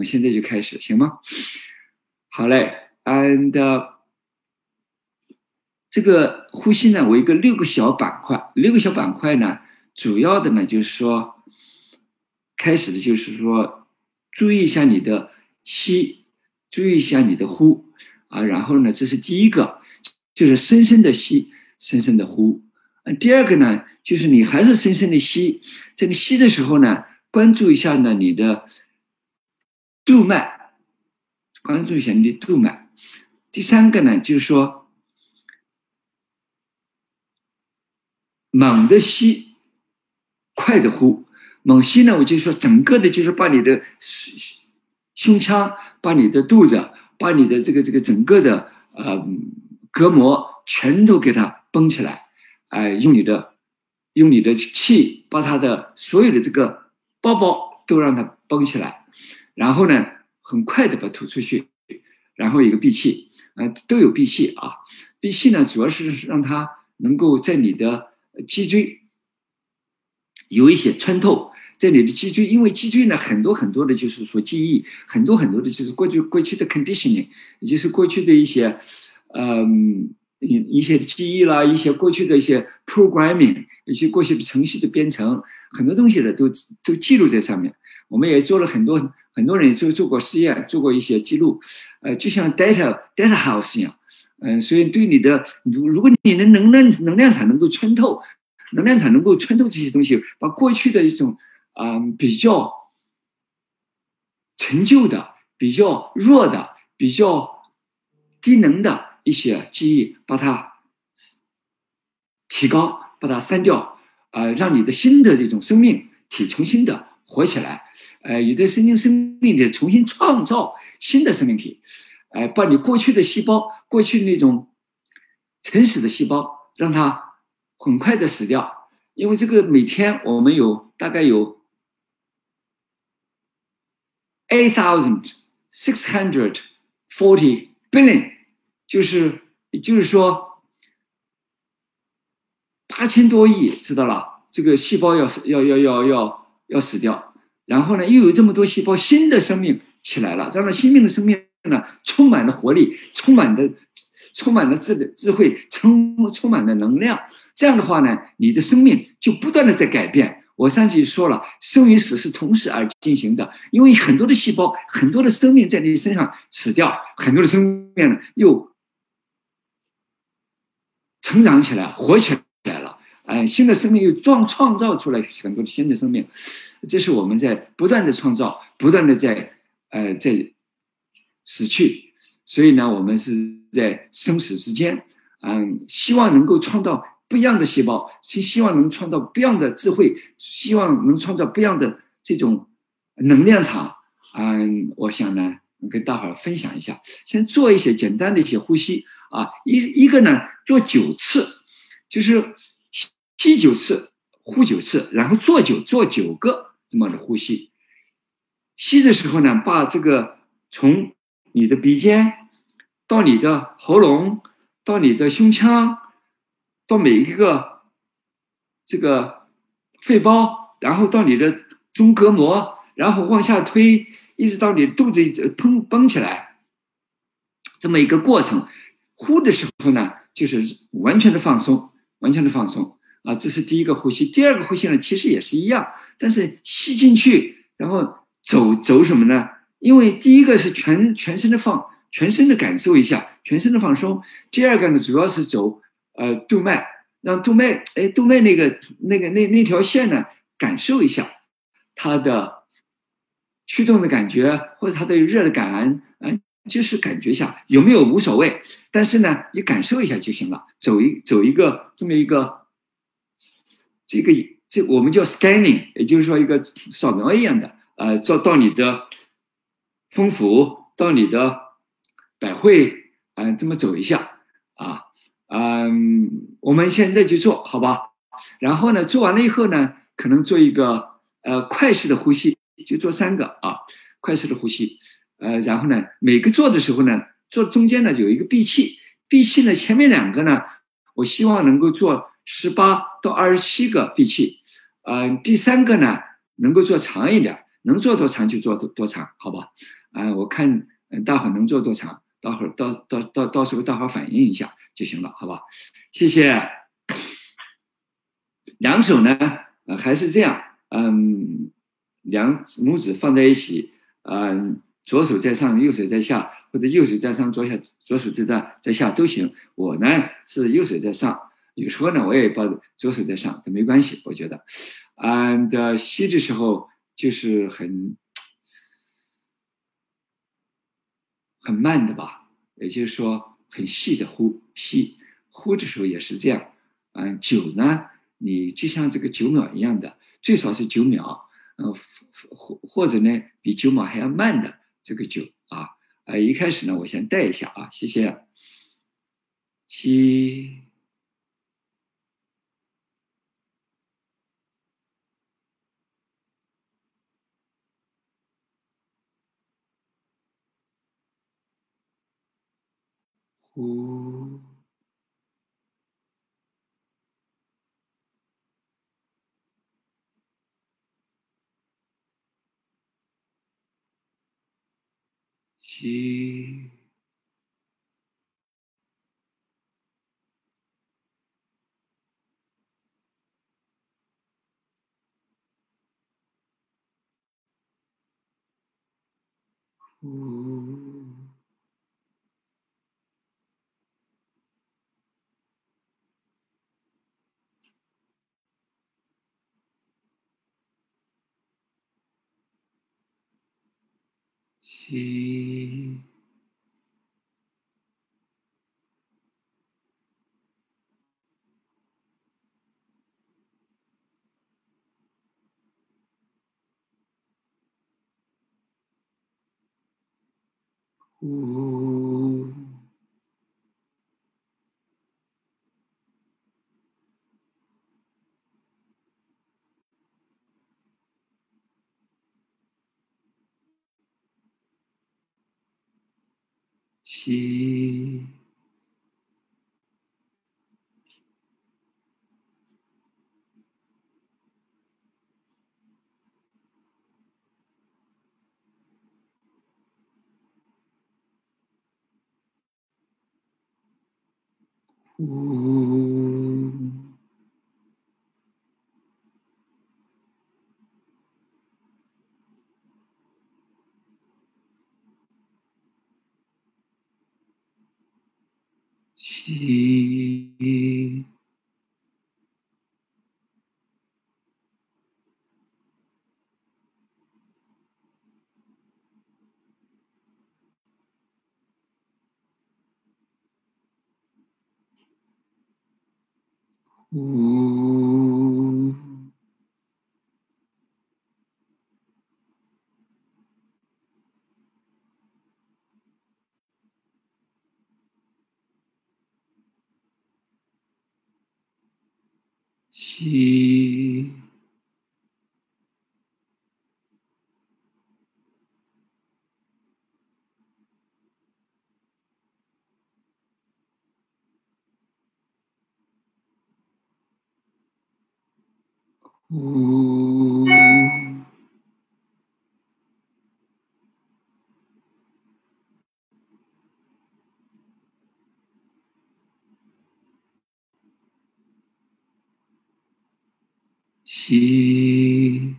们现在就开始，行吗？好嘞，and 这个呼吸呢，我一个六个小板块，六个小板块呢，主要的呢就是说，开始的就是说，注意一下你的吸，注意一下你的呼啊，然后呢，这是第一个，就是深深的吸，深深的呼。第二个呢，就是你还是深深的吸，这个吸的时候呢，关注一下呢你的动脉，关注一下你的动脉。第三个呢，就是说。猛的吸，快的呼。猛吸呢，我就说整个的，就是把你的胸腔、把你的肚子、把你的这个这个整个的呃隔膜全都给它绷起来，哎，用你的用你的气把它的所有的这个包包都让它绷起来，然后呢，很快的把它吐出去，然后一个闭气，呃，都有闭气啊。闭气呢，主要是让它能够在你的。脊椎有一些穿透，在你的脊椎，因为脊椎呢，很多很多的，就是说记忆，很多很多的，就是过去过去的 conditioning，也就是过去的一些，嗯，一一些记忆啦，一些过去的一些 programming，一些过去的程序的编程，很多东西呢，都都记录在上面。我们也做了很多，很多人做做过实验，做过一些记录，呃，就像 data data house 一样。嗯，所以对你的，如如果你的能量能量场能够穿透，能量场能够穿透这些东西，把过去的一种啊比较陈旧的、比较弱的、比较低能的一些记忆，把它提高，把它删掉，呃，让你的新的这种生命体重新的活起来，呃，你的神经生命体重新创造新的生命体。哎，把你过去的细胞，过去那种沉死的细胞，让它很快的死掉。因为这个每天我们有大概有 eight thousand six hundred forty billion，就是就是说八千多亿，知道了？这个细胞要要要要要要要死掉，然后呢，又有这么多细胞新的生命起来了，让那新命的生命。呢，充满了活力，充满的，充满了智智慧，充充满了能量。这样的话呢，你的生命就不断的在改变。我上次说了，生与死是同时而进行的，因为很多的细胞，很多的生命在你身上死掉，很多的生命呢又成长起来，活起来。哎，新的生命又创创造出来很多新的生命，这是我们在不断的创造，不断的在呃在。死去，所以呢，我们是在生死之间，嗯，希望能够创造不一样的细胞，希希望能创造不一样的智慧，希望能创造不一样的这种能量场，嗯，我想呢，跟大伙儿分享一下，先做一些简单的一些呼吸。啊，一一个呢，做九次，就是吸九次，呼九次，然后做九做九个这么的呼吸，吸的时候呢，把这个从你的鼻尖，到你的喉咙，到你的胸腔，到每一个这个肺包，然后到你的中隔膜，然后往下推，一直到你肚子一直砰绷起来，这么一个过程。呼的时候呢，就是完全的放松，完全的放松啊，这是第一个呼吸。第二个呼吸呢，其实也是一样，但是吸进去，然后走走什么呢？因为第一个是全全身的放，全身的感受一下，全身的放松。第二个呢，主要是走呃动脉，让动脉哎动脉那个那个那那条线呢，感受一下它的驱动的感觉，或者它的热的感，嗯，就是感觉一下有没有无所谓，但是呢，你感受一下就行了。走一走一个这么一个这个这我们叫 scanning，也就是说一个扫描一样的，呃，做到你的。丰府到你的百会，嗯，这么走一下啊，嗯，我们现在就做好吧。然后呢，做完了以后呢，可能做一个呃快式的呼吸，就做三个啊，快式的呼吸。呃，然后呢，每个做的时候呢，做中间呢有一个闭气，闭气呢前面两个呢，我希望能够做十八到二十七个闭气，嗯，第三个呢能够做长一点，能做多长就做多多长，好吧？啊，我看大伙能做多长，待会儿到到到到时候大伙反映一下就行了，好吧？谢谢。两手呢，呃，还是这样，嗯，两拇指放在一起，嗯，左手在上，右手在下，或者右手在上，左下左手在在在下都行。我呢是右手在上。有时候呢，我也把左手在上，都没关系，我觉得。，and 吸的时候就是很很慢的吧，也就是说很细的呼吸，呼的时候也是这样。嗯，九呢，你就像这个九秒一样的，最少是九秒，嗯，或或者呢比九秒还要慢的这个九啊。呃，一开始呢，我先带一下啊，谢谢，吸。呼，吸，呼。吸，呼，吸，呼，吸，呼，吸，呼，吸，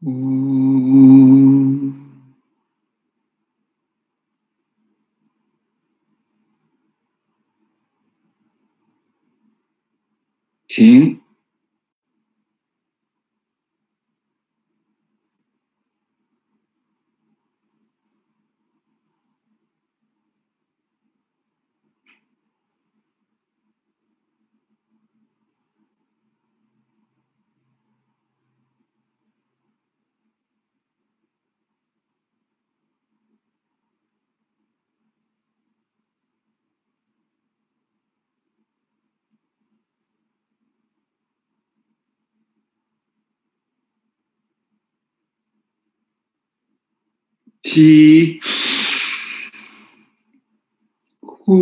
呼，停。吸，呼，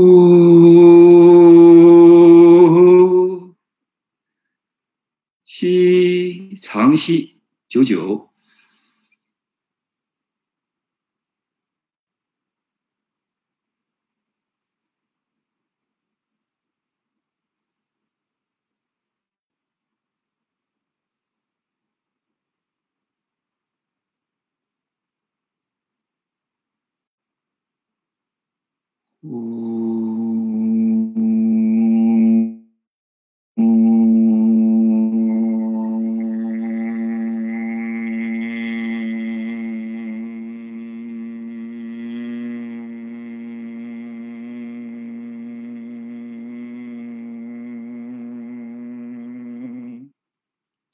吸，长吸，九九。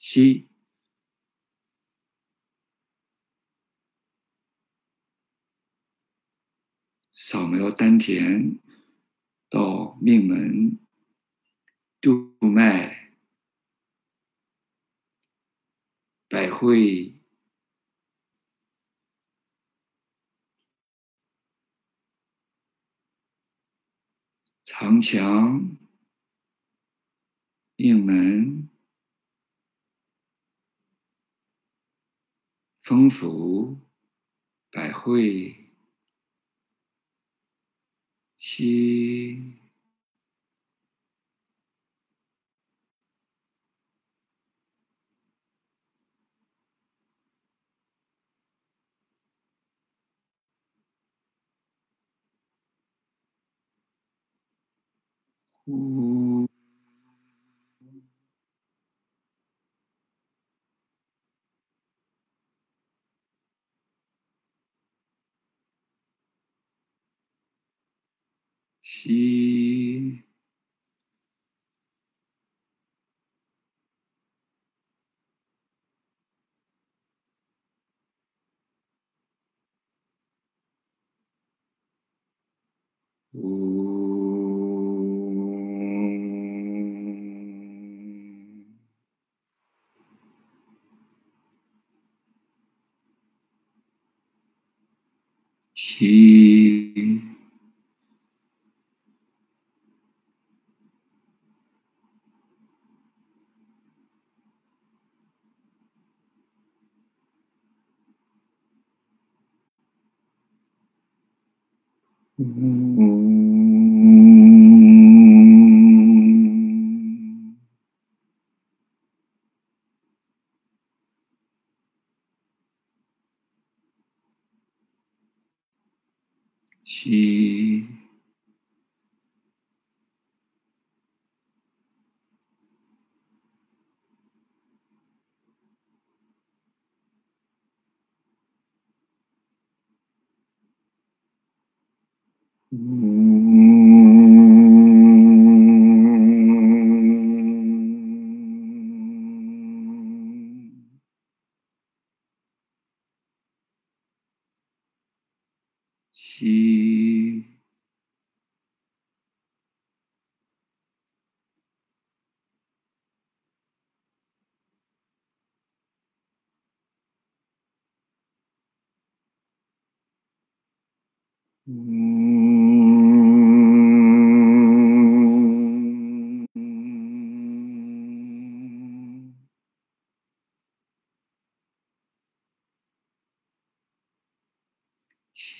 七，扫描丹田到命门、督脉、百会、长强、命门。通俗，百会，吸，呼。吸，呼，吸。嗯，吸，嗯，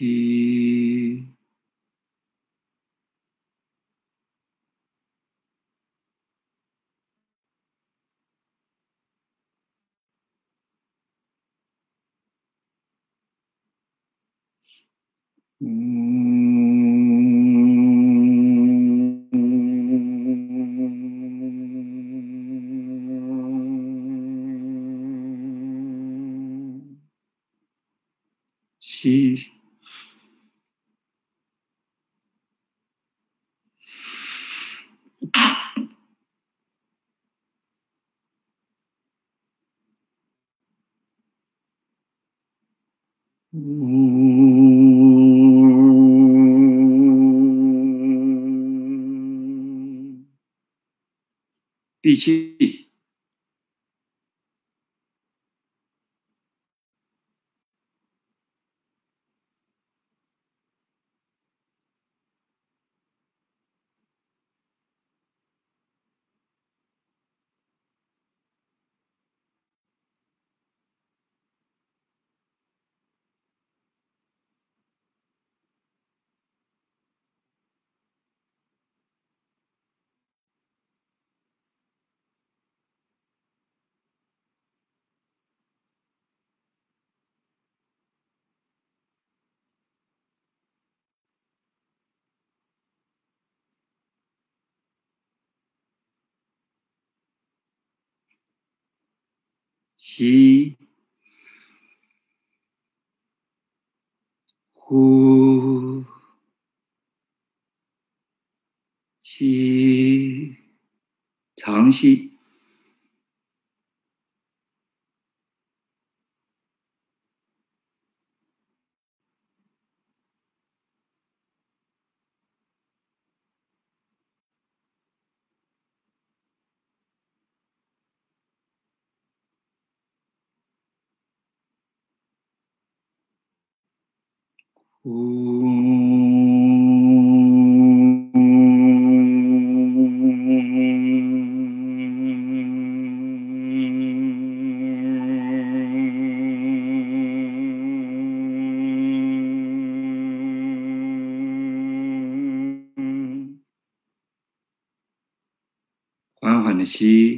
吸，嗯，呜第七。吸，呼，吸，长吸。缓缓的吸，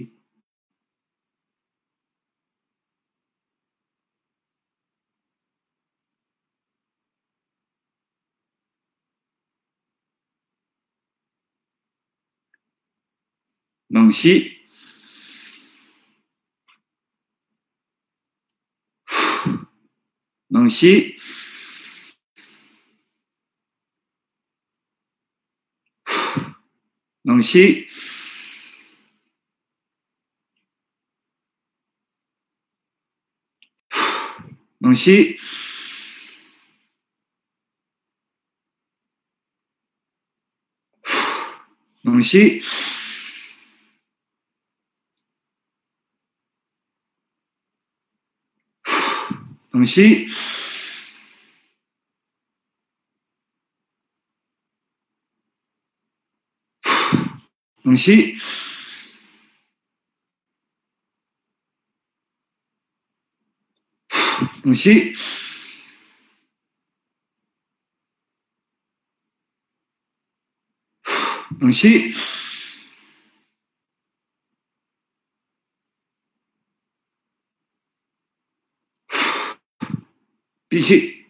猛吸，猛吸，猛吸。猛吸，猛吸，猛吸，猛吸。猛吸，猛吸，闭气。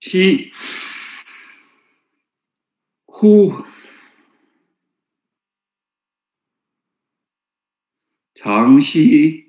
吸，呼，长吸，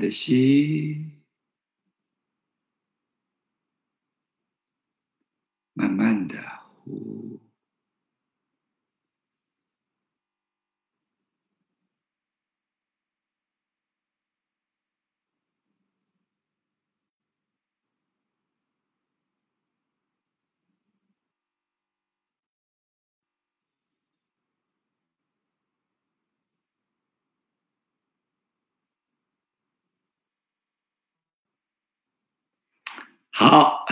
的吸，慢慢的呼。好，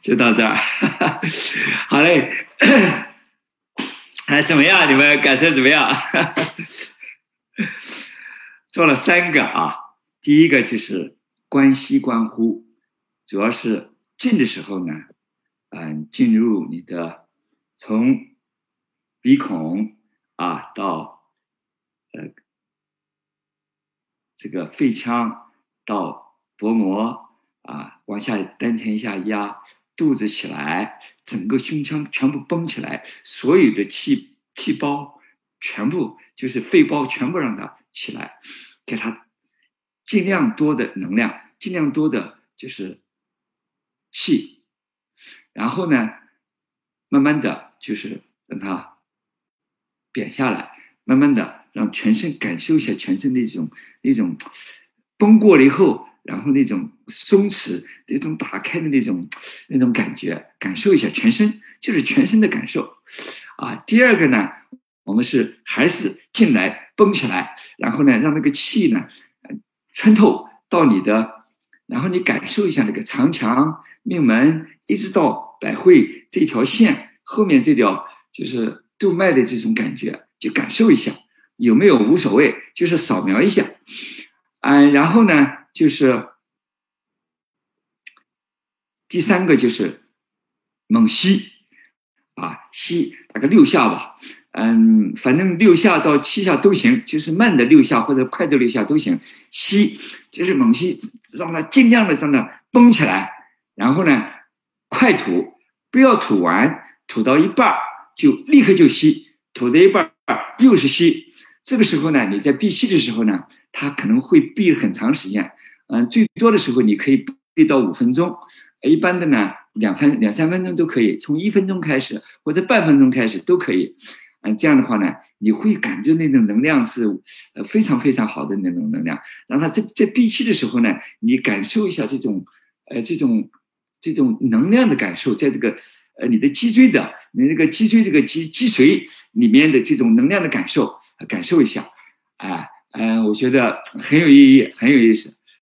就到这儿。好嘞，哎，怎么样？你们感受怎么样？做了三个啊，第一个就是关系关乎，主要是静的时候呢，嗯，进入你的从鼻孔啊到呃这个肺腔到薄膜啊，往下丹田下压，肚子起来，整个胸腔全部绷起来，所有的气气包全部就是肺包全部让它。起来，给它尽量多的能量，尽量多的就是气，然后呢，慢慢的就是让它扁下来，慢慢的让全身感受一下全身那种那种崩过了以后，然后那种松弛、那种打开的那种那种感觉，感受一下全身，就是全身的感受啊。第二个呢，我们是还是进来。绷起来，然后呢，让那个气呢，穿透到你的，然后你感受一下那个长强命门，一直到百会这条线后面这条就是督脉的这种感觉，就感受一下有没有无所谓，就是扫描一下，嗯，然后呢，就是第三个就是猛吸，啊，吸大概六下吧。嗯，反正六下到七下都行，就是慢的六下或者快的六下都行。吸就是猛吸，让它尽量的让它绷起来，然后呢，快吐，不要吐完，吐到一半就立刻就吸，吐到一半又是吸。这个时候呢，你在闭气的时候呢，它可能会闭很长时间。嗯，最多的时候你可以闭到五分钟，一般的呢，两分两三分钟都可以，从一分钟开始或者半分钟开始都可以。嗯，这样的话呢，你会感觉那种能量是呃非常非常好的那种能量。让他在在闭气的时候呢，你感受一下这种呃这种这种能量的感受，在这个呃你的脊椎的你那个脊椎这个脊脊髓里面的这种能量的感受，感受一下，啊嗯，我觉得很有意义，很有意思。